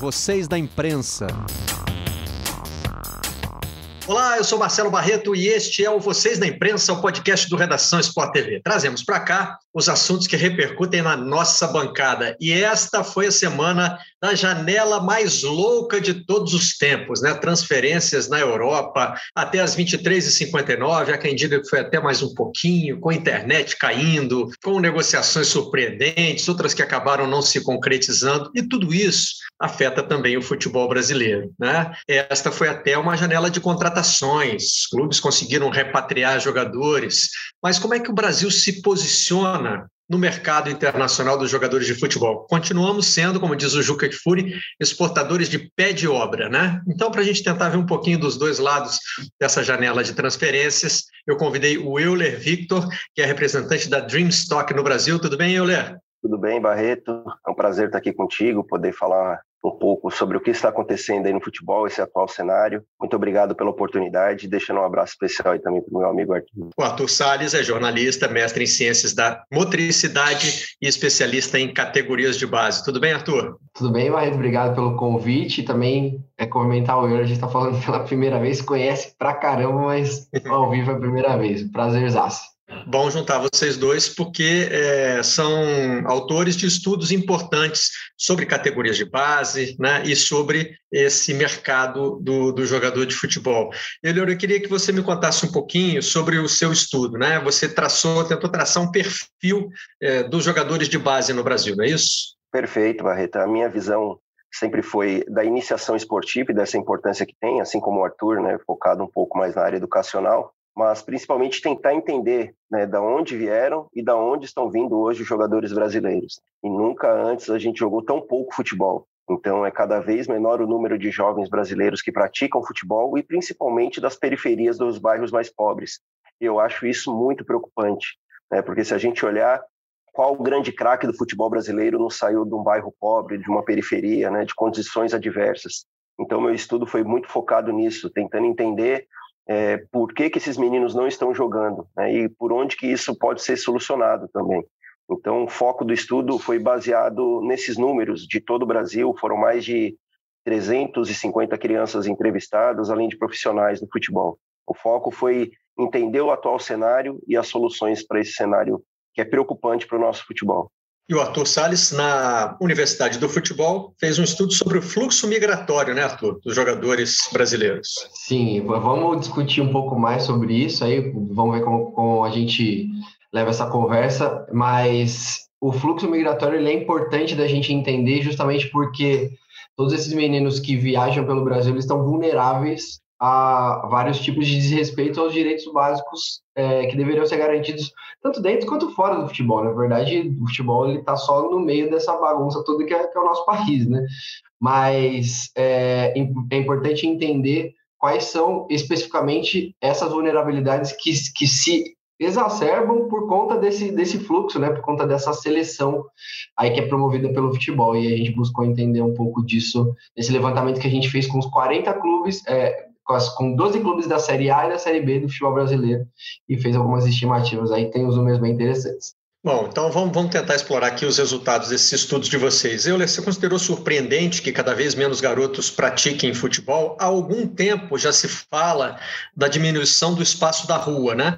Vocês da imprensa. Olá, eu sou Marcelo Barreto e este é o Vocês da Imprensa, o podcast do Redação Sport TV. Trazemos para cá os assuntos que repercutem na nossa bancada. E esta foi a semana da janela mais louca de todos os tempos, né? Transferências na Europa até as 23h59, há quem diga que foi até mais um pouquinho, com a internet caindo, com negociações surpreendentes, outras que acabaram não se concretizando, e tudo isso afeta também o futebol brasileiro, né? Esta foi até uma janela de contratações, clubes conseguiram repatriar jogadores, mas como é que o Brasil se posiciona no mercado internacional dos jogadores de futebol. Continuamos sendo, como diz o Juca Kfouri, exportadores de pé de obra, né? Então, para a gente tentar ver um pouquinho dos dois lados dessa janela de transferências, eu convidei o Euler Victor, que é representante da Dreamstock no Brasil. Tudo bem, Euler? Tudo bem, Barreto? É um prazer estar aqui contigo, poder falar um pouco sobre o que está acontecendo aí no futebol, esse atual cenário. Muito obrigado pela oportunidade, deixando um abraço especial aí também para o meu amigo Arthur. O Arthur Salles é jornalista, mestre em ciências da motricidade e especialista em categorias de base. Tudo bem, Arthur? Tudo bem, Barreto, obrigado pelo convite. Também é comentar o Euro, a gente está falando pela primeira vez, conhece pra caramba, mas ao vivo é a primeira vez. Prazerzaço. Bom juntar vocês dois, porque é, são autores de estudos importantes sobre categorias de base né, e sobre esse mercado do, do jogador de futebol. Elior, eu queria que você me contasse um pouquinho sobre o seu estudo. Né? Você traçou, tentou traçar um perfil é, dos jogadores de base no Brasil, não é isso? Perfeito, Barreta. A minha visão sempre foi da iniciação esportiva e dessa importância que tem, assim como o Arthur, né, focado um pouco mais na área educacional mas principalmente tentar entender né, da onde vieram e da onde estão vindo hoje os jogadores brasileiros. E nunca antes a gente jogou tão pouco futebol. Então é cada vez menor o número de jovens brasileiros que praticam futebol e principalmente das periferias dos bairros mais pobres. Eu acho isso muito preocupante, né, porque se a gente olhar qual grande craque do futebol brasileiro não saiu de um bairro pobre, de uma periferia, né, de condições adversas. Então meu estudo foi muito focado nisso, tentando entender é, por que, que esses meninos não estão jogando né, e por onde que isso pode ser solucionado também. Então, o foco do estudo foi baseado nesses números de todo o Brasil, foram mais de 350 crianças entrevistadas, além de profissionais do futebol. O foco foi entender o atual cenário e as soluções para esse cenário que é preocupante para o nosso futebol. E o Arthur Salles, na Universidade do Futebol, fez um estudo sobre o fluxo migratório, né, Arthur, dos jogadores brasileiros. Sim, vamos discutir um pouco mais sobre isso aí, vamos ver como, como a gente leva essa conversa, mas o fluxo migratório é importante da gente entender justamente porque todos esses meninos que viajam pelo Brasil eles estão vulneráveis a vários tipos de desrespeito aos direitos básicos é, que deveriam ser garantidos tanto dentro quanto fora do futebol. Na verdade, o futebol ele está só no meio dessa bagunça toda que é, que é o nosso país, né? Mas é, é, importante entender quais são especificamente essas vulnerabilidades que, que se exacerbam por conta desse, desse fluxo, né? Por conta dessa seleção aí que é promovida pelo futebol. E a gente buscou entender um pouco disso nesse levantamento que a gente fez com os 40 clubes, é, com 12 clubes da Série A e da Série B do futebol brasileiro e fez algumas estimativas aí, tem os números bem interessantes. Bom, então vamos, vamos tentar explorar aqui os resultados desses estudos de vocês. Eu, você considerou surpreendente que cada vez menos garotos pratiquem futebol? Há algum tempo já se fala da diminuição do espaço da rua, né?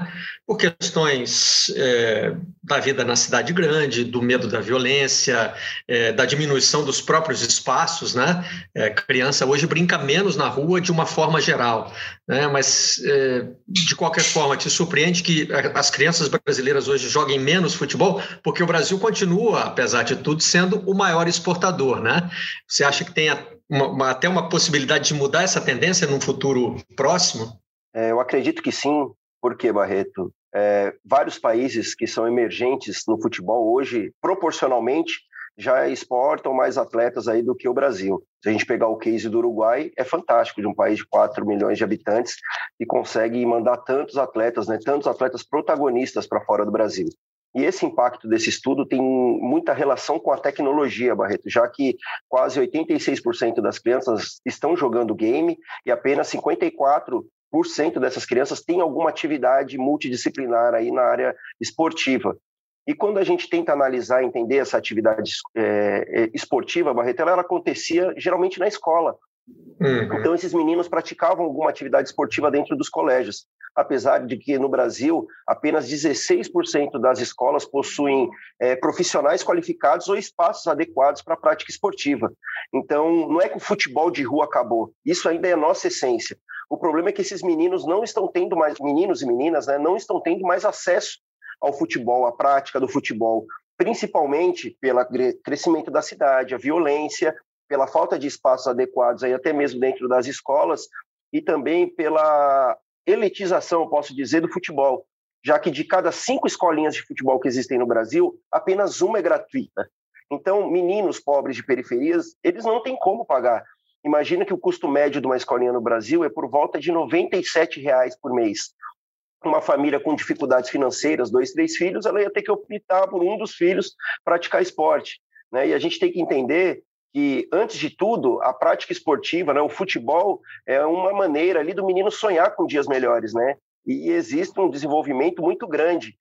Por questões é, da vida na cidade grande, do medo da violência, é, da diminuição dos próprios espaços, né? É, criança hoje brinca menos na rua de uma forma geral, né? Mas é, de qualquer forma, te surpreende que as crianças brasileiras hoje joguem menos futebol? porque o Brasil continua, apesar de tudo, sendo o maior exportador, né? Você acha que tem uma, uma, até uma possibilidade de mudar essa tendência num futuro próximo? É, eu acredito que sim, porque, Barreto, é, vários países que são emergentes no futebol hoje, proporcionalmente, já exportam mais atletas aí do que o Brasil. Se a gente pegar o case do Uruguai, é fantástico, de um país de 4 milhões de habitantes, e consegue mandar tantos atletas, né, tantos atletas protagonistas para fora do Brasil. E esse impacto desse estudo tem muita relação com a tecnologia, Barreto, já que quase 86% das crianças estão jogando game e apenas 54% dessas crianças têm alguma atividade multidisciplinar aí na área esportiva. E quando a gente tenta analisar, entender essa atividade é, esportiva, Barretela, ela acontecia geralmente na escola. Uhum. Então, esses meninos praticavam alguma atividade esportiva dentro dos colégios, apesar de que no Brasil apenas 16% das escolas possuem é, profissionais qualificados ou espaços adequados para a prática esportiva. Então, não é que o futebol de rua acabou, isso ainda é nossa essência. O problema é que esses meninos não estão tendo mais, meninos e meninas, né, não estão tendo mais acesso ao futebol, à prática do futebol, principalmente pelo crescimento da cidade, a violência pela falta de espaços adequados, aí até mesmo dentro das escolas, e também pela elitização, posso dizer, do futebol, já que de cada cinco escolinhas de futebol que existem no Brasil, apenas uma é gratuita. Então, meninos pobres de periferias, eles não têm como pagar. Imagina que o custo médio de uma escolinha no Brasil é por volta de 97 reais por mês. Uma família com dificuldades financeiras, dois, três filhos, ela ia ter que optar por um dos filhos praticar esporte. Né? E a gente tem que entender que, antes de tudo, a prática esportiva, né, o futebol, é uma maneira ali do menino sonhar com dias melhores, né? E existe um desenvolvimento muito grande.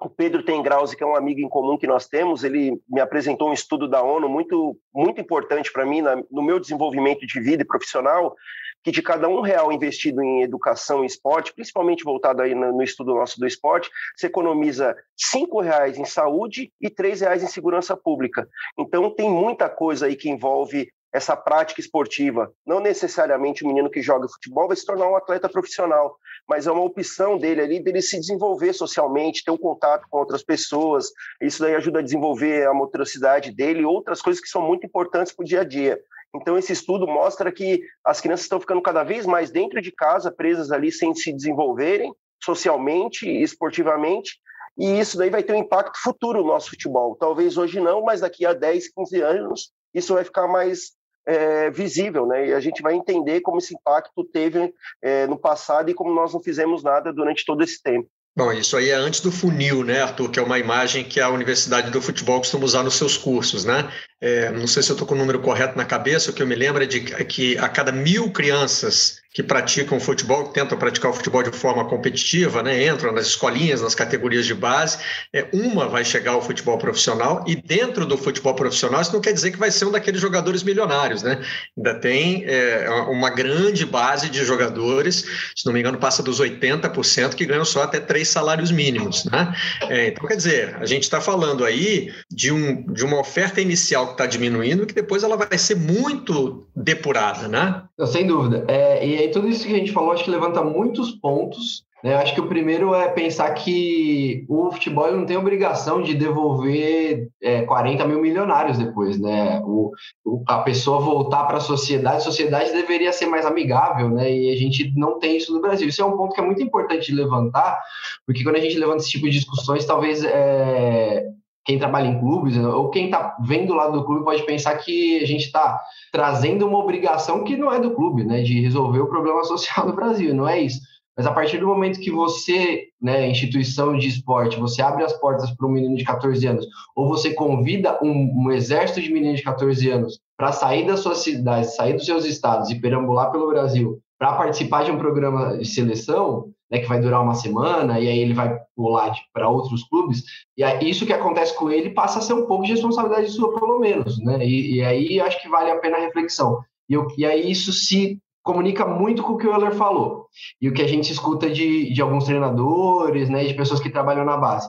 O Pedro Tengrause, que é um amigo em comum que nós temos, ele me apresentou um estudo da ONU muito, muito importante para mim na, no meu desenvolvimento de vida e profissional, que de cada um real investido em educação e esporte, principalmente voltado aí no, estudo nosso do esporte, você economiza cinco reais em saúde e três reais em segurança pública. Então tem muita coisa aí que envolve essa prática esportiva. Não necessariamente o menino que joga futebol vai se tornar um atleta profissional, mas é uma opção dele ali, dele se desenvolver socialmente, ter um contato com outras pessoas. Isso daí ajuda a desenvolver a motricidade dele e outras coisas que são muito importantes para o dia a dia. Então, esse estudo mostra que as crianças estão ficando cada vez mais dentro de casa, presas ali, sem se desenvolverem socialmente esportivamente, e isso daí vai ter um impacto futuro no nosso futebol. Talvez hoje não, mas daqui a 10, 15 anos, isso vai ficar mais é, visível, né? E a gente vai entender como esse impacto teve é, no passado e como nós não fizemos nada durante todo esse tempo. Bom, isso aí é antes do funil, né, Arthur? Que é uma imagem que a Universidade do Futebol costuma usar nos seus cursos, né? É, não sei se eu estou com o número correto na cabeça, o que eu me lembro é de que a cada mil crianças que praticam futebol, que tentam praticar o futebol de forma competitiva, né, entram nas escolinhas, nas categorias de base, é, uma vai chegar ao futebol profissional e dentro do futebol profissional isso não quer dizer que vai ser um daqueles jogadores milionários, né? Ainda tem é, uma grande base de jogadores, se não me engano passa dos 80% que ganham só até três salários mínimos, né? É, então quer dizer, a gente está falando aí de, um, de uma oferta inicial que está diminuindo, que depois ela vai ser muito depurada, né? Sem dúvida. É, e aí tudo isso que a gente falou, acho que levanta muitos pontos. Né? Acho que o primeiro é pensar que o futebol não tem obrigação de devolver é, 40 mil milionários depois, né? O, o a pessoa voltar para a sociedade, a sociedade deveria ser mais amigável, né? E a gente não tem isso no Brasil. Isso é um ponto que é muito importante de levantar, porque quando a gente levanta esse tipo de discussões, talvez é, quem trabalha em clubes ou quem está vendo lá do clube pode pensar que a gente está trazendo uma obrigação que não é do clube, né, de resolver o problema social do Brasil, não é isso. Mas a partir do momento que você, né, instituição de esporte, você abre as portas para um menino de 14 anos, ou você convida um, um exército de meninos de 14 anos para sair da sua cidade, sair dos seus estados e perambular pelo Brasil para participar de um programa de seleção, né, que vai durar uma semana, e aí ele vai pular para outros clubes, e aí, isso que acontece com ele passa a ser um pouco de responsabilidade sua, pelo menos, né? E, e aí acho que vale a pena a reflexão. E, eu, e aí isso se comunica muito com o que o Euler falou, e o que a gente escuta de, de alguns treinadores, né, de pessoas que trabalham na base.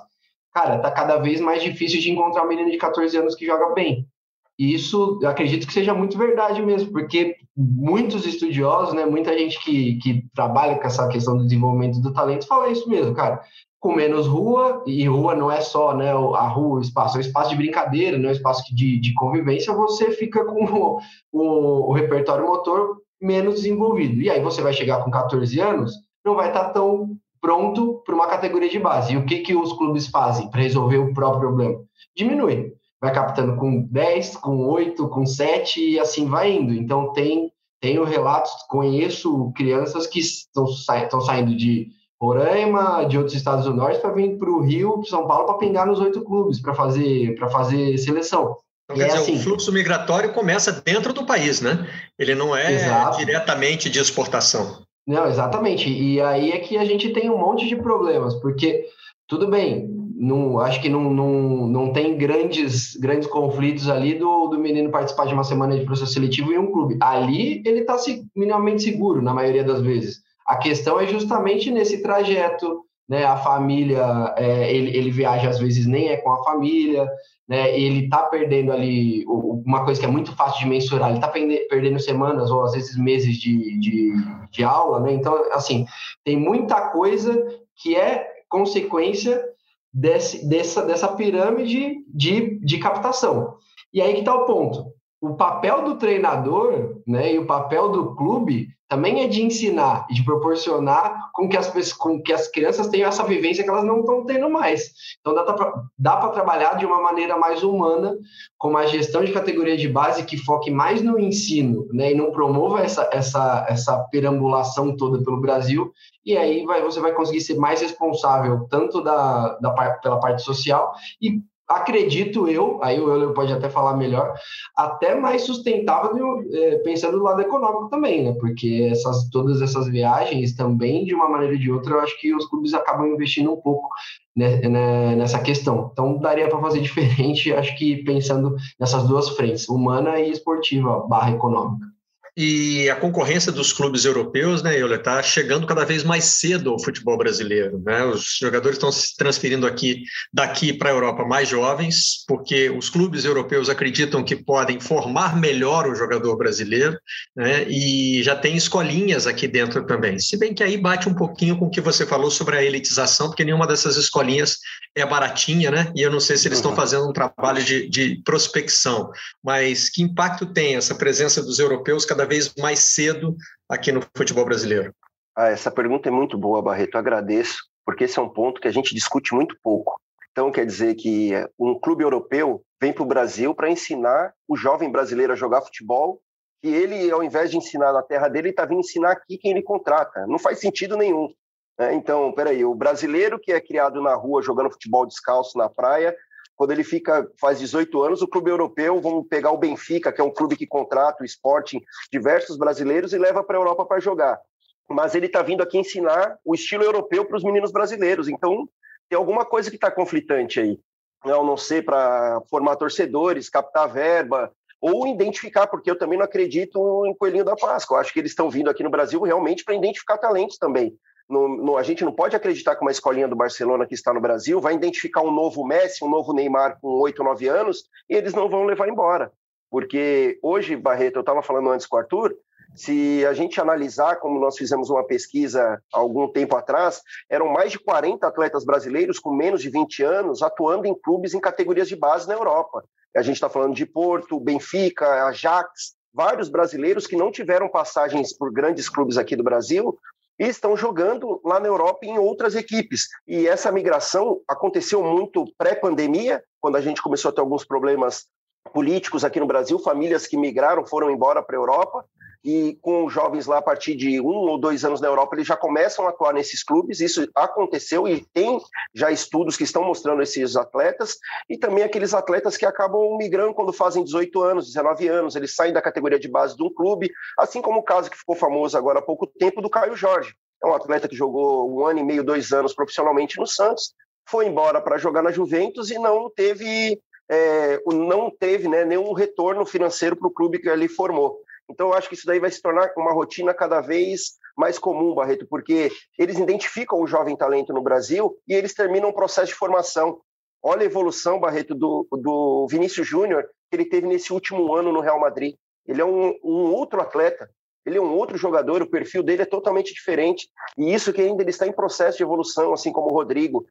Cara, tá cada vez mais difícil de encontrar um menino de 14 anos que joga bem. E isso acredito que seja muito verdade mesmo, porque muitos estudiosos, né, muita gente que, que trabalha com essa questão do desenvolvimento do talento fala isso mesmo, cara. Com menos rua, e rua não é só né, a rua, o espaço, é um espaço de brincadeira, não é um espaço de, de convivência, você fica com o, o, o repertório motor menos desenvolvido. E aí você vai chegar com 14 anos, não vai estar tão pronto para uma categoria de base. E o que, que os clubes fazem para resolver o próprio problema? Diminui vai captando com 10, com 8, com 7 e assim vai indo. Então tem tenho relatos, conheço crianças que estão, estão saindo de Roraima, de outros estados do norte, para vir para o Rio, São Paulo, para pingar nos oito clubes, para fazer, fazer seleção. Então, quer é dizer, assim, o fluxo migratório começa dentro do país, né? Ele não é exato. diretamente de exportação. Não, exatamente. E aí é que a gente tem um monte de problemas, porque, tudo bem, não, acho que não, não, não tem grandes, grandes conflitos ali do, do menino participar de uma semana de processo seletivo em um clube. Ali ele está minimamente seguro, na maioria das vezes. A questão é justamente nesse trajeto, né? A família, é, ele, ele viaja às vezes nem é com a família, né? Ele está perdendo ali uma coisa que é muito fácil de mensurar. Ele está perdendo semanas ou às vezes meses de, de, de aula, né? Então, assim, tem muita coisa que é consequência desse, dessa, dessa pirâmide de, de captação. E aí que está o ponto. O papel do treinador né, e o papel do clube também é de ensinar e de proporcionar com que as, com que as crianças tenham essa vivência que elas não estão tendo mais. Então, dá para trabalhar de uma maneira mais humana, com uma gestão de categoria de base que foque mais no ensino né, e não promova essa, essa, essa perambulação toda pelo Brasil. E aí vai, você vai conseguir ser mais responsável tanto da, da, pela parte social e acredito eu, aí o Euler pode até falar melhor, até mais sustentável é, pensando do lado econômico também, né? Porque essas, todas essas viagens também, de uma maneira ou de outra, eu acho que os clubes acabam investindo um pouco né, né, nessa questão. Então, daria para fazer diferente, acho que pensando nessas duas frentes, humana e esportiva, barra econômica. E a concorrência dos clubes europeus, né, Euler, está chegando cada vez mais cedo ao futebol brasileiro. Né? Os jogadores estão se transferindo aqui daqui para a Europa mais jovens, porque os clubes europeus acreditam que podem formar melhor o jogador brasileiro, né? e já tem escolinhas aqui dentro também. Se bem que aí bate um pouquinho com o que você falou sobre a elitização, porque nenhuma dessas escolinhas é baratinha, né? E eu não sei se eles estão uhum. fazendo um trabalho de, de prospecção, mas que impacto tem essa presença dos europeus cada vez mais cedo aqui no futebol brasileiro? Ah, essa pergunta é muito boa, Barreto. Agradeço, porque esse é um ponto que a gente discute muito pouco. Então, quer dizer que um clube europeu vem para o Brasil para ensinar o jovem brasileiro a jogar futebol, e ele, ao invés de ensinar na terra dele, está vindo ensinar aqui quem ele contrata. Não faz sentido nenhum. Né? Então, peraí, o brasileiro que é criado na rua jogando futebol descalço na praia, quando ele fica faz 18 anos, o clube europeu, vamos pegar o Benfica, que é um clube que contrata o Sporting, diversos brasileiros e leva para a Europa para jogar. Mas ele está vindo aqui ensinar o estilo europeu para os meninos brasileiros. Então, tem alguma coisa que está conflitante aí. Não, não sei, para formar torcedores, captar verba, ou identificar, porque eu também não acredito em Coelhinho da Páscoa. Eu acho que eles estão vindo aqui no Brasil realmente para identificar talentos também. No, no, a gente não pode acreditar que uma escolinha do Barcelona que está no Brasil vai identificar um novo Messi, um novo Neymar com 8, 9 anos e eles não vão levar embora. Porque hoje, Barreto, eu estava falando antes com o Arthur, se a gente analisar, como nós fizemos uma pesquisa há algum tempo atrás, eram mais de 40 atletas brasileiros com menos de 20 anos atuando em clubes em categorias de base na Europa. A gente está falando de Porto, Benfica, Ajax, vários brasileiros que não tiveram passagens por grandes clubes aqui do Brasil, e estão jogando lá na Europa em outras equipes. E essa migração aconteceu muito pré-pandemia, quando a gente começou a ter alguns problemas políticos aqui no Brasil, famílias que migraram, foram embora para a Europa, e com jovens lá a partir de um ou dois anos na Europa, eles já começam a atuar nesses clubes. Isso aconteceu e tem já estudos que estão mostrando esses atletas, e também aqueles atletas que acabam migrando quando fazem 18 anos, 19 anos, eles saem da categoria de base de um clube, assim como o caso que ficou famoso agora há pouco tempo do Caio Jorge. É um atleta que jogou um ano e meio, dois anos profissionalmente no Santos, foi embora para jogar na Juventus e não teve é, não teve né, nenhum retorno financeiro para o clube que ele formou. Então, eu acho que isso daí vai se tornar uma rotina cada vez mais comum, Barreto, porque eles identificam o jovem talento no Brasil e eles terminam o processo de formação. Olha a evolução, Barreto, do, do Vinícius Júnior, que ele teve nesse último ano no Real Madrid. Ele é um, um outro atleta, ele é um outro jogador, o perfil dele é totalmente diferente. E isso que ainda ele está em processo de evolução, assim como o Rodrigo.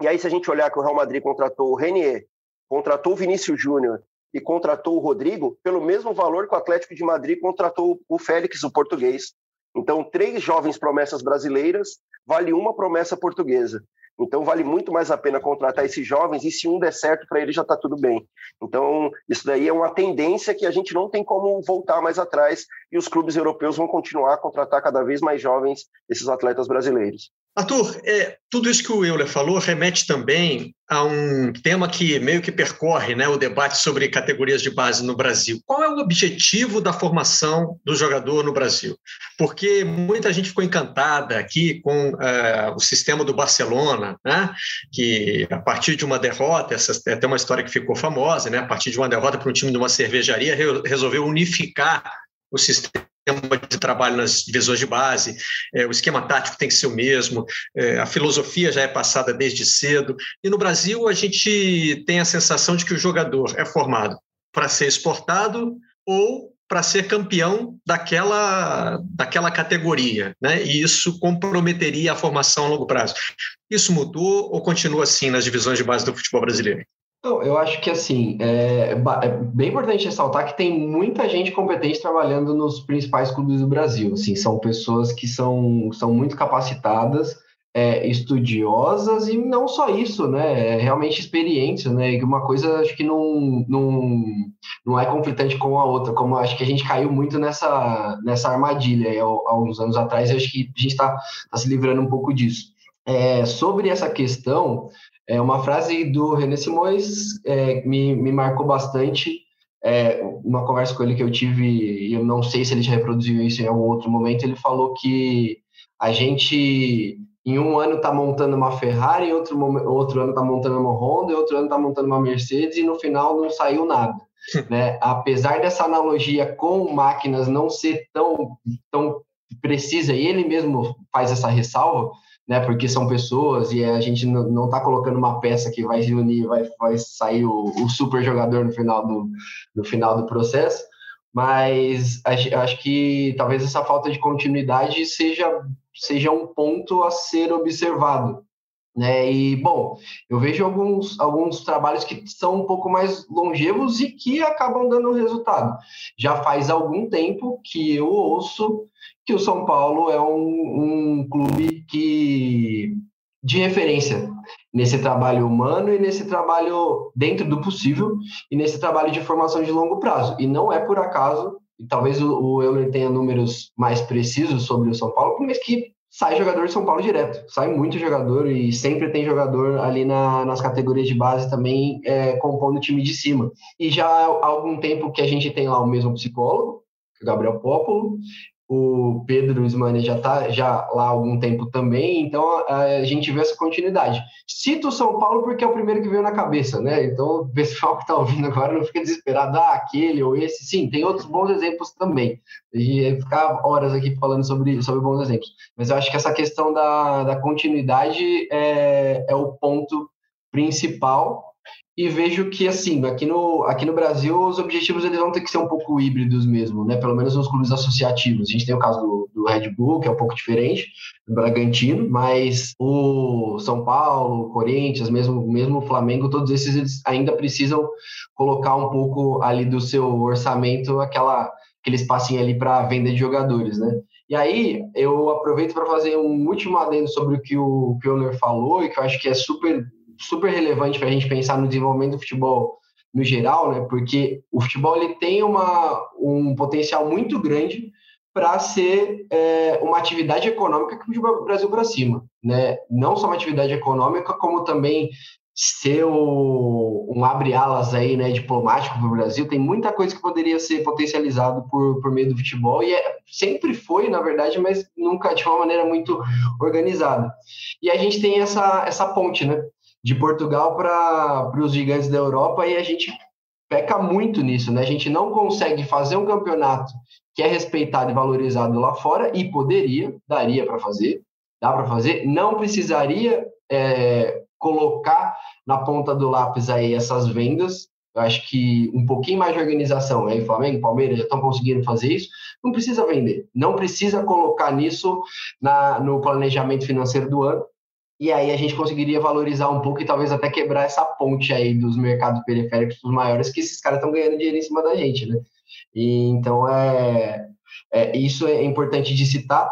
E aí, se a gente olhar que o Real Madrid contratou o Renier, contratou o Vinícius Júnior e contratou o Rodrigo pelo mesmo valor que o Atlético de Madrid contratou o Félix, o português. Então, três jovens promessas brasileiras vale uma promessa portuguesa. Então, vale muito mais a pena contratar esses jovens e se um der certo para ele já está tudo bem. Então, isso daí é uma tendência que a gente não tem como voltar mais atrás e os clubes europeus vão continuar a contratar cada vez mais jovens esses atletas brasileiros. Arthur, é, tudo isso que o Euler falou remete também a um tema que meio que percorre né, o debate sobre categorias de base no Brasil. Qual é o objetivo da formação do jogador no Brasil? Porque muita gente ficou encantada aqui com uh, o sistema do Barcelona, né, que a partir de uma derrota, essa é até uma história que ficou famosa, né, a partir de uma derrota para um time de uma cervejaria, resolveu unificar o sistema de trabalho nas divisões de base, é, o esquema tático tem que ser o mesmo, é, a filosofia já é passada desde cedo. E no Brasil, a gente tem a sensação de que o jogador é formado para ser exportado ou para ser campeão daquela, daquela categoria, né? E isso comprometeria a formação a longo prazo. Isso mudou ou continua assim nas divisões de base do futebol brasileiro? Não, eu acho que assim é, é, bem importante ressaltar que tem muita gente competente trabalhando nos principais clubes do Brasil. Assim, são pessoas que são, são muito capacitadas, é, estudiosas e não só isso, né? É realmente experientes, né? Uma coisa acho que não, não, não é conflitante com a outra, como acho que a gente caiu muito nessa, nessa armadilha há uns anos atrás, e acho que a gente está tá se livrando um pouco disso. É, sobre essa questão, é uma frase do René Simões é, me, me marcou bastante. É, uma conversa com ele que eu tive, e eu não sei se ele já reproduziu isso em algum outro momento, ele falou que a gente em um ano está montando uma Ferrari, em outro, outro ano está montando uma Honda, em outro ano está montando uma Mercedes, e no final não saiu nada. né? Apesar dessa analogia com máquinas não ser tão, tão precisa, e ele mesmo faz essa ressalva, né? Porque são pessoas e a gente não está colocando uma peça que vai se unir, vai, vai sair o, o, super jogador no final do, no final do processo. Mas acho, acho que talvez essa falta de continuidade seja, seja um ponto a ser observado. Né? E, bom, eu vejo alguns, alguns trabalhos que são um pouco mais longevos e que acabam dando resultado. Já faz algum tempo que eu ouço que o São Paulo é um, um clube que de referência nesse trabalho humano e nesse trabalho dentro do possível e nesse trabalho de formação de longo prazo. E não é por acaso, e talvez o, o Euler tenha números mais precisos sobre o São Paulo, mas que sai jogador de São Paulo direto. Sai muito jogador e sempre tem jogador ali na, nas categorias de base também é, compondo o time de cima. E já há algum tempo que a gente tem lá o mesmo psicólogo, o Gabriel Popolo, o Pedro Ismani já está já lá há algum tempo também, então a, gente vê essa continuidade. Cito o São Paulo porque é o primeiro que veio na cabeça, né? Então o pessoal que está ouvindo agora não fica desesperado, ah, aquele ou esse. Sim, tem outros bons exemplos também. E ficar horas aqui falando sobre, sobre bons exemplos. Mas eu acho que essa questão da, da continuidade é, é o ponto principal e vejo que assim aqui no aqui no Brasil os objetivos eles vão ter que ser um pouco híbridos mesmo né? Pelo menos nos clubes associativos. A gente tem o caso do, do Red Bull que é um pouco diferente do Bragantino mas o São Paulo Corinthians mesmo mesmo o Flamengo todos esses eles ainda precisam colocar um pouco ali do seu orçamento aquela aquele espacinho ali para venda de jogadores né? E aí eu aproveito para fazer um último adendo sobre o que o Pioner falou e que eu acho que é super super relevante para a gente pensar no desenvolvimento do futebol no geral, né? Porque o futebol ele tem uma, um potencial muito grande para ser é, uma atividade econômica que o Brasil para cima, né? Não só uma atividade econômica, como também ser o, um abre-alas aí, né, diplomático para o Brasil. Tem muita coisa que poderia ser potencializado por, por meio do futebol e é, sempre foi, na verdade, mas nunca de uma maneira muito organizada. E a gente tem essa, essa ponte, né? De Portugal para os gigantes da Europa e a gente peca muito nisso, né? A gente não consegue fazer um campeonato que é respeitado e valorizado lá fora e poderia, daria para fazer, dá para fazer, não precisaria é, colocar na ponta do lápis aí essas vendas. Eu acho que um pouquinho mais de organização, aí Flamengo, Palmeiras já estão conseguindo fazer isso. Não precisa vender, não precisa colocar nisso na, no planejamento financeiro do ano e aí a gente conseguiria valorizar um pouco e talvez até quebrar essa ponte aí dos mercados periféricos dos maiores, que esses caras estão ganhando dinheiro em cima da gente, né? E, então, é, é, isso é importante de citar.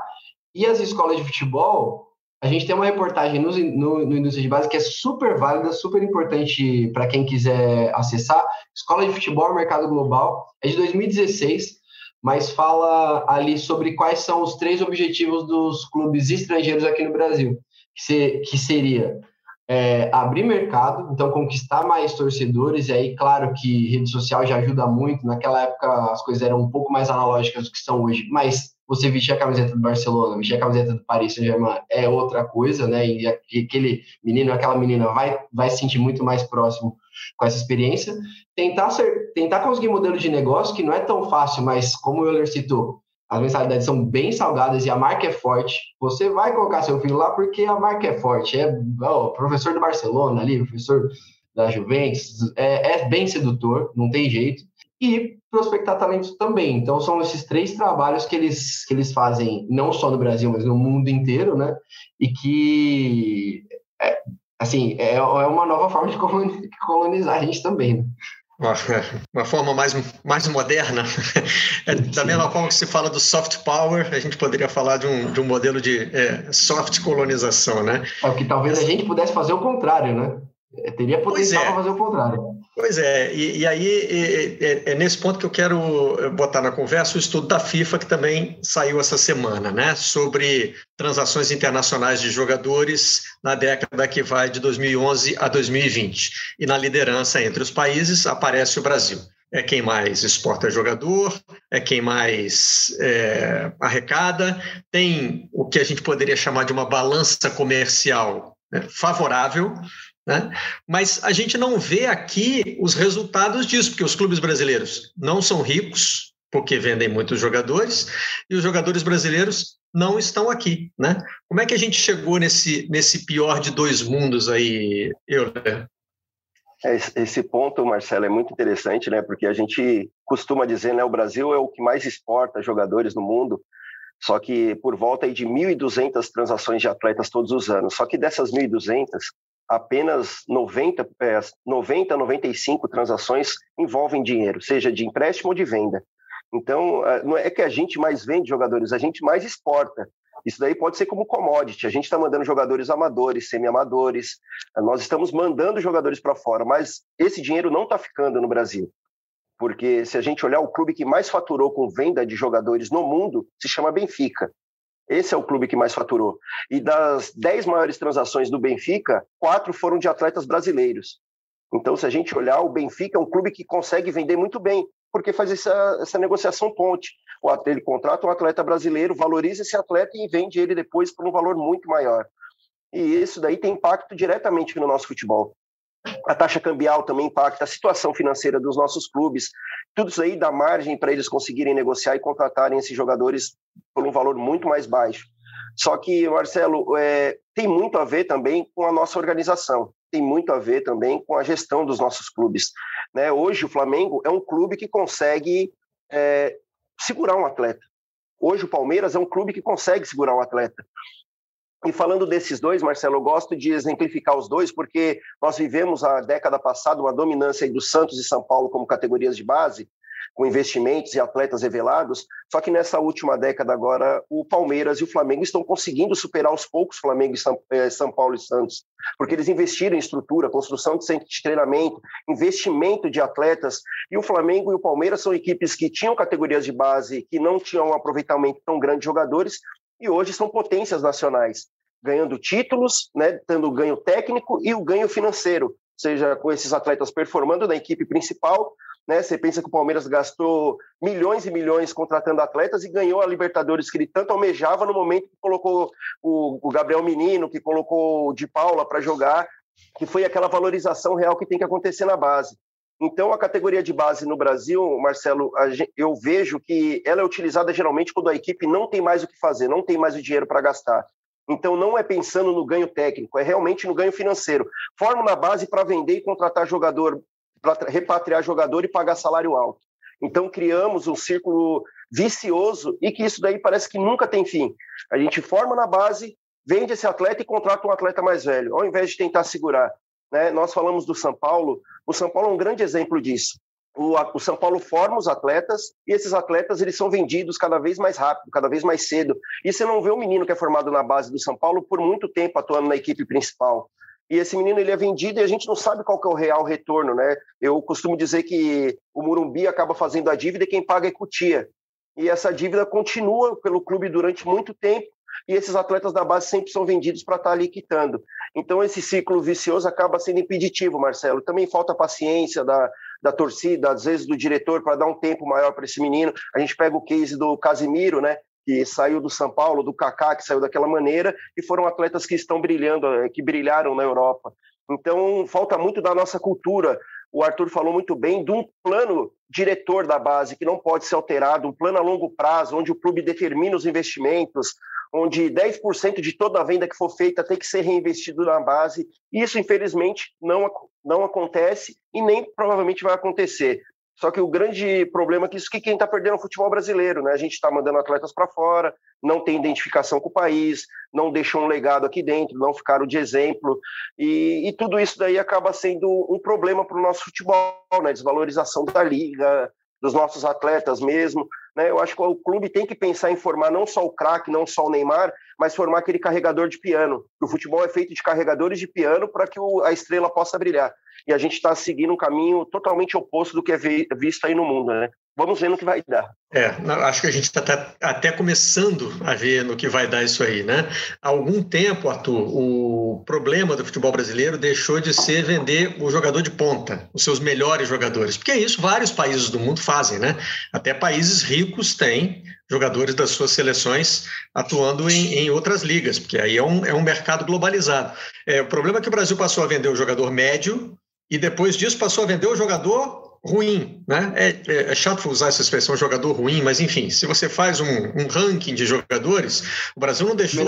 E as escolas de futebol, a gente tem uma reportagem no, no, no Indústria de Base que é super válida, super importante para quem quiser acessar. Escola de Futebol Mercado Global, é de 2016, mas fala ali sobre quais são os três objetivos dos clubes estrangeiros aqui no Brasil, que, se, que seria é, abrir mercado, então conquistar mais torcedores, e aí, claro que rede social já ajuda muito, naquela época as coisas eram um pouco mais analógicas do que são hoje, mas você vestir a camiseta do Barcelona, vestir a camiseta do Paris Saint-Germain é outra coisa, né? E aquele menino, aquela menina vai, vai se sentir muito mais próximo com essa experiência. Tentar, ser, tentar conseguir modelo de negócio que não é tão fácil, mas como o Euler citou, as mensalidades são bem salgadas e a marca é forte. Você vai colocar seu filho lá porque a marca é forte. É o professor do Barcelona ali, professor da Juventus, é, é bem sedutor, não tem jeito e prospectar talentos também. Então são esses três trabalhos que eles, que eles fazem não só no Brasil, mas no mundo inteiro, né? E que é, assim é, é uma nova forma de colonizar a gente também. Né? Uma, forma mais, mais moderna. É, da mesma forma que se fala do soft power, a gente poderia falar de um, de um modelo de é, soft colonização, né? É que talvez a gente pudesse fazer o contrário, né? É, teria potencial é. para fazer o contrário. Pois é, e, e aí é, é, nesse ponto que eu quero botar na conversa o estudo da FIFA, que também saiu essa semana, né, sobre transações internacionais de jogadores na década que vai de 2011 a 2020. E na liderança entre os países aparece o Brasil. É quem mais exporta jogador, é quem mais é, arrecada, tem o que a gente poderia chamar de uma balança comercial né, favorável, né? Mas a gente não vê aqui os resultados disso, porque os clubes brasileiros não são ricos, porque vendem muitos jogadores, e os jogadores brasileiros não estão aqui. Né? Como é que a gente chegou nesse, nesse pior de dois mundos aí, Euler? É, esse ponto, Marcelo, é muito interessante, né? Porque a gente costuma dizer, né, o Brasil é o que mais exporta jogadores no mundo, só que por volta de 1.200 transações de atletas todos os anos. Só que dessas 1.200, apenas 90, é, 90, 95 transações envolvem dinheiro, seja de empréstimo ou de venda. Então, é, não é que a gente mais vende jogadores, a gente mais exporta. Isso daí pode ser como commodity. A gente está mandando jogadores amadores, semi-amadores, nós estamos mandando jogadores para fora, mas esse dinheiro não está ficando no Brasil. Porque se a gente olhar o clube que mais faturou com venda de jogadores no mundo, se chama Benfica. Esse é o clube que mais faturou. E das dez maiores transações do Benfica, quatro foram de atletas brasileiros. Então, se a gente olhar, o Benfica é um clube que consegue vender muito bem, porque faz essa, essa negociação ponte. Ele contrata um atleta brasileiro, valoriza esse atleta e vende ele depois por um valor muito maior. E isso daí tem impacto diretamente no nosso futebol. A taxa cambial também impacta a situação financeira dos nossos clubes. Tudo isso aí dá margem para eles conseguirem negociar e contratarem esses jogadores por um valor muito mais baixo. Só que, Marcelo, é, tem muito a ver também com a nossa organização, tem muito a ver também com a gestão dos nossos clubes. Né? Hoje, o Flamengo é um clube que consegue é, segurar um atleta. Hoje, o Palmeiras é um clube que consegue segurar um atleta. E falando desses dois, Marcelo, eu gosto de exemplificar os dois, porque nós vivemos a década passada uma dominância do Santos e São Paulo como categorias de base, com investimentos e atletas revelados. Só que nessa última década agora, o Palmeiras e o Flamengo estão conseguindo superar aos poucos Flamengo São, eh, São Paulo e Santos, porque eles investiram em estrutura, construção de centro de treinamento, investimento de atletas. E o Flamengo e o Palmeiras são equipes que tinham categorias de base que não tinham um aproveitamento tão grande de jogadores e hoje são potências nacionais, ganhando títulos, né, tendo ganho técnico e o ganho financeiro, seja com esses atletas performando na equipe principal. Né, você pensa que o Palmeiras gastou milhões e milhões contratando atletas e ganhou a Libertadores que ele tanto almejava no momento que colocou o, o Gabriel Menino, que colocou o Di Paula para jogar, que foi aquela valorização real que tem que acontecer na base. Então, a categoria de base no Brasil, Marcelo, eu vejo que ela é utilizada geralmente quando a equipe não tem mais o que fazer, não tem mais o dinheiro para gastar. Então, não é pensando no ganho técnico, é realmente no ganho financeiro. Forma na base para vender e contratar jogador, para repatriar jogador e pagar salário alto. Então, criamos um círculo vicioso e que isso daí parece que nunca tem fim. A gente forma na base, vende esse atleta e contrata um atleta mais velho, ao invés de tentar segurar. Né? Nós falamos do São Paulo, o São Paulo é um grande exemplo disso. O, o, São Paulo forma os atletas e esses atletas eles são vendidos cada vez mais rápido, cada vez mais cedo. E você não vê um menino que é formado na base do São Paulo por muito tempo atuando na equipe principal. E esse menino ele é vendido e a gente não sabe qual é o real retorno, né? Eu costumo dizer que o Murumbi acaba fazendo a dívida e quem paga é Cutia. e essa dívida continua pelo clube durante muito tempo e esses atletas da base sempre são vendidos para estar tá ali quitando. Então esse ciclo vicioso acaba sendo impeditivo, Marcelo. Também falta paciência da, da torcida, às vezes do diretor, para dar um tempo maior para esse menino. A gente pega o case do Casimiro, né? que saiu do São Paulo, do Kaká, que saiu daquela maneira, e foram atletas que estão brilhando, eh, que brilharam na Europa. Então, falta muito da nossa cultura. O Arthur falou muito bem de um plano diretor da base que não pode ser alterado, um plano a longo prazo, onde o clube determina os investimentos, onde 10% de toda a venda que for feita tem que ser reinvestido na base. Isso, infelizmente, não, não acontece e nem provavelmente vai acontecer. Só que o grande problema é que isso que quem está perdendo é o futebol brasileiro, né? A gente está mandando atletas para fora, não tem identificação com o país, não deixam um legado aqui dentro, não ficaram de exemplo. E, e tudo isso daí acaba sendo um problema para o nosso futebol, né? Desvalorização da liga, dos nossos atletas mesmo. Né? Eu acho que o clube tem que pensar em formar não só o craque, não só o Neymar, mas formar aquele carregador de piano. O futebol é feito de carregadores de piano para que a estrela possa brilhar e a gente está seguindo um caminho totalmente oposto do que é visto aí no mundo, né? Vamos ver no que vai dar. É, acho que a gente está até começando a ver no que vai dar isso aí, né? Há algum tempo, Arthur, o problema do futebol brasileiro deixou de ser vender o jogador de ponta, os seus melhores jogadores, porque é isso vários países do mundo fazem, né? Até países ricos têm jogadores das suas seleções atuando em, em outras ligas, porque aí é um, é um mercado globalizado. É, o problema é que o Brasil passou a vender o jogador médio e depois disso passou a vender o jogador ruim, né? É, é, é, chato usar essa expressão jogador ruim, mas enfim, se você faz um, um ranking de jogadores, o Brasil não deixou.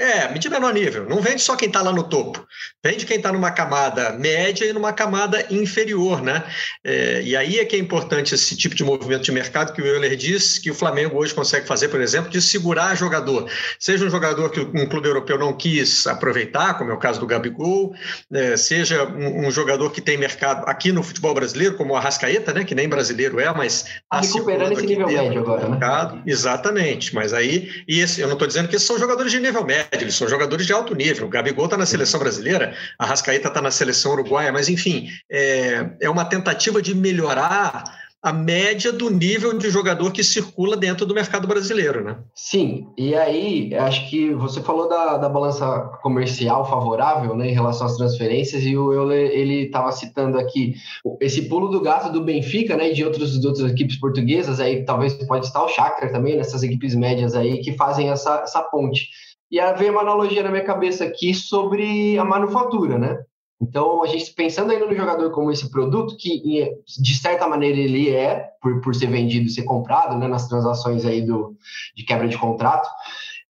Menor nível. É, menor nível. Não vende só quem está lá no topo. Vende quem está numa camada média e numa camada inferior, né? É, e aí é que é importante esse tipo de movimento de mercado que o Euler diz que o Flamengo hoje consegue fazer, por exemplo, de segurar jogador. Seja um jogador que um clube europeu não quis aproveitar, como é o caso do Gabigol, é, seja um, um, jogador que tem mercado aqui no futebol brasileiro, como o Arrascaeta, né? Que nem brasileiro é, mas está recuperando esse nível médio agora, né? Exatamente. Mas aí, e esse, eu não estou dizendo que esses são jogadores de nível médio eles são jogadores de alto nível. O Gabigol está na seleção brasileira, a Rascaeta está na seleção uruguaia, mas enfim, é, é uma tentativa de melhorar a média do nível de jogador que circula dentro do mercado brasileiro, né? Sim, e aí acho que você falou da, da balança comercial favorável né, em relação às transferências, e o Euler ele estava citando aqui esse pulo do gato do Benfica né, e de, outros, de outras equipes portuguesas, aí talvez pode estar o Shakhtar também, nessas equipes médias aí que fazem essa, essa ponte. E aí veio uma analogia na minha cabeça aqui sobre a manufatura, né? Então, a gente pensando ainda no jogador como esse produto, que de certa maneira ele é, por, por ser vendido e ser comprado, né, nas transações aí do, de quebra de contrato,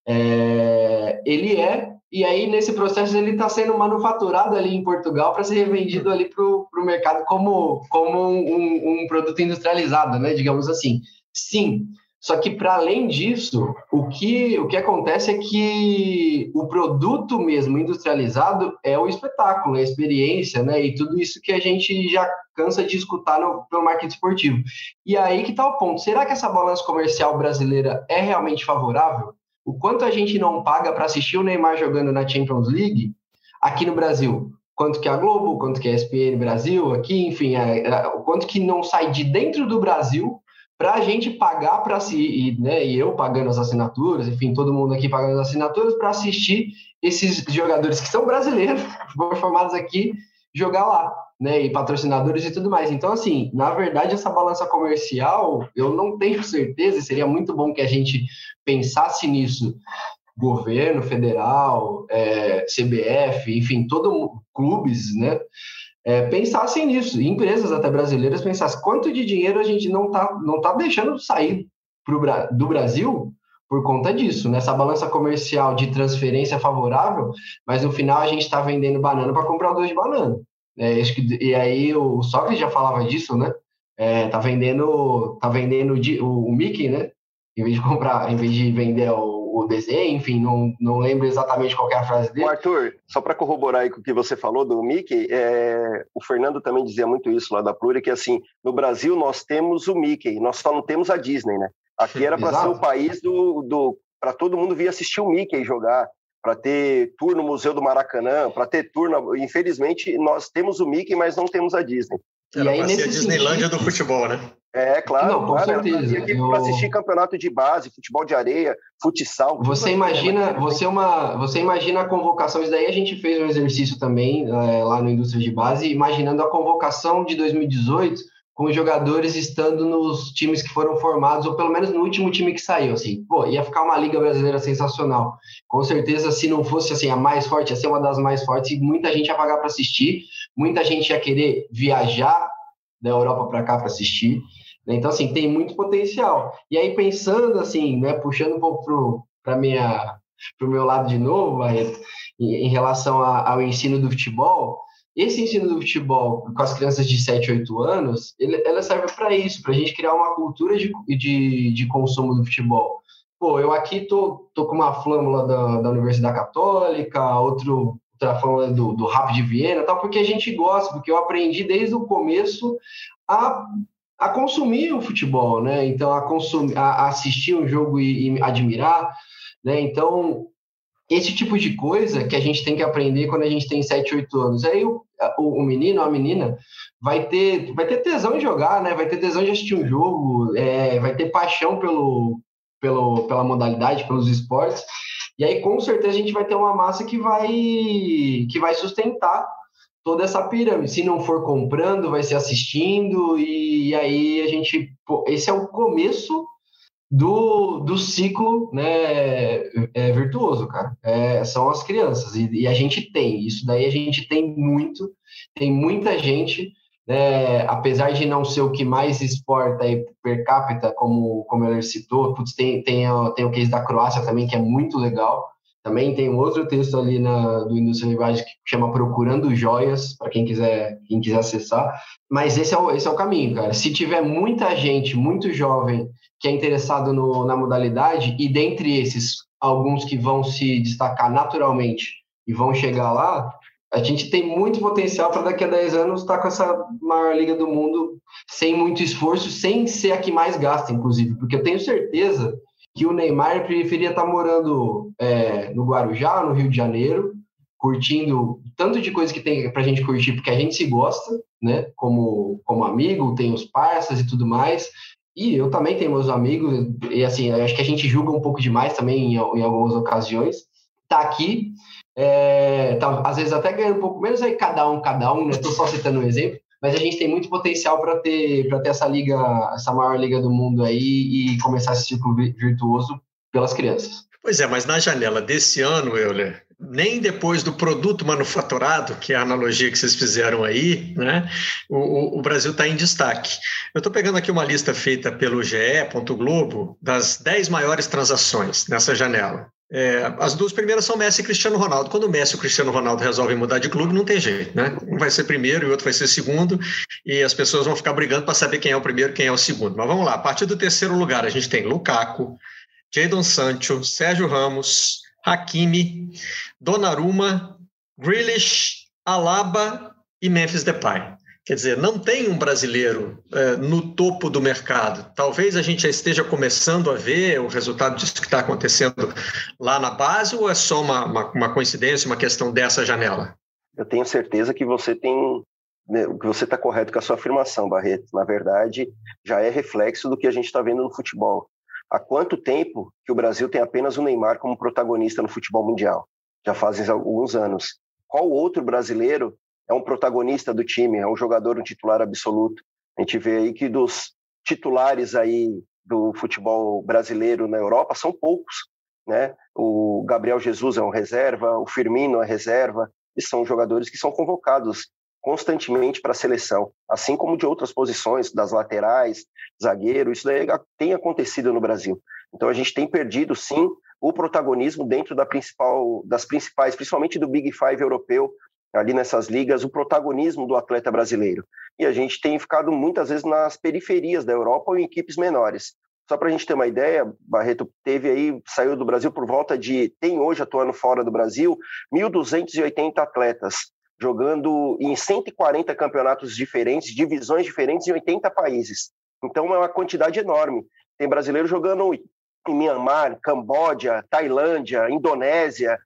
é, ele é, e aí nesse processo ele está sendo manufaturado ali em Portugal para ser revendido ali para o mercado como, como um, um produto industrializado, né, digamos assim. Sim, só que, para além disso, o que, o que acontece é que o produto mesmo industrializado é o espetáculo, é a experiência, né? E tudo isso que a gente já cansa de escutar no, pelo marketing esportivo. E aí que está o ponto. Será que essa balança comercial brasileira é realmente favorável? O quanto a gente não paga para assistir o Neymar jogando na Champions League aqui no Brasil? Quanto que a Globo, quanto que a ESPN Brasil aqui, enfim, é, é, o quanto que não sai de dentro do Brasil para a gente pagar para si, e, né, e eu pagando as assinaturas, enfim, todo mundo aqui pagando as assinaturas para assistir esses jogadores que são brasileiros, formados aqui, jogar lá, né, e patrocinadores e tudo mais. Então, assim, na verdade, essa balança comercial, eu não tenho certeza, seria muito bom que a gente pensasse nisso, governo federal, é, CBF, enfim, todo clubes, né, é, pensassem nisso, empresas até brasileiras pensassem quanto de dinheiro a gente não está não tá deixando sair pro, do Brasil por conta disso, nessa balança comercial de transferência favorável, mas no final a gente está vendendo banana para comprar dois de banana. É, e aí o Sócrates já falava disso, né? É, tá vendendo, tá vendendo o, o Mickey, né? Em vez de comprar, em vez de vender o o desenho, enfim, não, não lembro exatamente qual é a frase dele. O Arthur, só para corroborar aí com o que você falou do Mickey, é, o Fernando também dizia muito isso lá da Pluri, que assim, no Brasil nós temos o Mickey, nós só não temos a Disney, né? Aqui era para ser o país do, do para todo mundo vir assistir o Mickey jogar, para ter tour no Museu do Maracanã, para ter tour, na... infelizmente nós temos o Mickey, mas não temos a Disney. Era e aí, nesse a Disneylândia sentido... do futebol, né? É, claro. Não, com claro, certeza. aqui eu... para assistir campeonato de base, futebol de areia, futsal. Você imagina, você é uma, você imagina a convocação. Isso daí a gente fez um exercício também é, lá no Indústria de Base, imaginando a convocação de 2018 com os jogadores estando nos times que foram formados, ou pelo menos no último time que saiu, assim. Pô, ia ficar uma Liga Brasileira sensacional. Com certeza, se não fosse, assim, a mais forte, ia ser uma das mais fortes, e muita gente ia pagar para assistir, muita gente ia querer viajar da Europa para cá para assistir. Né? Então, assim, tem muito potencial. E aí, pensando, assim, né, puxando um pouco para minha para o meu lado de novo, em, relação ao ensino do futebol, esse ensino do futebol com as crianças de 7, 8 anos, ele, ela serve para isso, para a gente criar uma cultura de, de, de consumo do futebol. Pô, eu aqui tô, tô com uma flâmula da, da Universidade Católica, outro outra flâmula do, do Rap de Viena, tal, porque a gente gosta, porque eu aprendi desde o começo a, a consumir o futebol, né? Então, a, consumir, a, a assistir um jogo e, e admirar, né? Então, esse tipo de coisa que a gente tem que aprender quando a gente tem 7, 8 anos. Aí o, o, menino a menina vai ter, vai ter tesão em jogar, né? Vai ter tesão de assistir um jogo, é, vai ter paixão pelo, pelo, pela modalidade, pelos esportes. E aí, com certeza, a gente vai ter uma massa que vai, que vai sustentar toda essa pirâmide. Se não for comprando, vai ser assistindo, e, e aí a gente. Esse é o começo do, do ciclo né, é, virtuoso, cara. É, são as crianças. E, e, a gente tem, isso daí a gente tem muito, tem muita gente, né, apesar de não ser o que mais exporta aí per capita, como, como ele citou, putz, tem, tem, tem o case da Croácia também, que é muito legal. Também tem um outro texto ali na, do Indústria Linguagem que chama Procurando Joias, para quem quiser, quem quiser acessar. Mas esse é, o, esse é o caminho, cara. Se tiver muita gente, muito jovem, que é interessado no, na modalidade, e dentre esses, alguns que vão se destacar naturalmente e vão chegar lá, a gente tem muito potencial para daqui a 10 anos estar tá com essa maior liga do mundo sem muito esforço, sem ser a que mais gasta, inclusive, porque eu tenho certeza que o Neymar preferia estar tá morando é, no Guarujá, no Rio de Janeiro, curtindo tanto de coisa que tem para a gente curtir, porque a gente se gosta, né? Como, como amigo, tem os parceiros e tudo mais, e eu também tenho meus amigos, e assim, acho que a gente julga um pouco demais também em, em algumas ocasiões. Tá aqui, é, tá, às vezes até ganhando um pouco menos, aí cada um, cada um, né? Estou só citando um exemplo, mas a gente tem muito potencial para ter, ter essa liga, essa maior liga do mundo aí e começar esse ciclo virtuoso pelas crianças. Pois é, mas na janela desse ano, Euler, nem depois do produto manufaturado, que é a analogia que vocês fizeram aí, né, o, o Brasil está em destaque. Eu estou pegando aqui uma lista feita pelo GE. Globo das 10 maiores transações nessa janela. É, as duas primeiras são Messi e Cristiano Ronaldo. Quando o Messi e o Cristiano Ronaldo resolvem mudar de clube, não tem jeito, né? Um vai ser primeiro e o outro vai ser segundo, e as pessoas vão ficar brigando para saber quem é o primeiro e quem é o segundo. Mas vamos lá, a partir do terceiro lugar, a gente tem Lukaku, Jadon Sancho, Sérgio Ramos, Hakimi, Donnarumma, Grealish, Alaba e Memphis Depay. Quer dizer, não tem um brasileiro é, no topo do mercado. Talvez a gente já esteja começando a ver o resultado disso que está acontecendo lá na base, ou é só uma, uma, uma, coincidência, uma questão dessa janela? Eu tenho certeza que você tem. Né, que você está correto com a sua afirmação, Barreto. Na verdade, já é reflexo do que a gente está vendo no futebol. Há quanto tempo que o Brasil tem apenas o Neymar como protagonista no futebol mundial? Já fazem alguns anos. Qual outro brasileiro é um protagonista do time, é um jogador, um titular absoluto? A gente vê aí que dos titulares aí do futebol brasileiro na Europa são poucos, né? O Gabriel Jesus é um reserva, o Firmino é reserva, e são jogadores que são convocados constantemente para a seleção, assim como de outras posições, das laterais, zagueiro, isso daí tem acontecido no Brasil. Então a gente tem perdido, sim, o protagonismo dentro da principal, das principais, principalmente do Big Five europeu, ali nessas ligas, o protagonismo do atleta brasileiro. E a gente tem ficado muitas vezes nas periferias da Europa ou em equipes menores. Só para a gente ter uma ideia, Barreto teve aí, saiu do Brasil por volta de, tem hoje atuando fora do Brasil, 1.280 atletas jogando em 140 campeonatos diferentes, divisões diferentes em 80 países. Então é uma quantidade enorme. Tem brasileiro jogando em Myanmar, Camboja, Tailândia, Indonésia,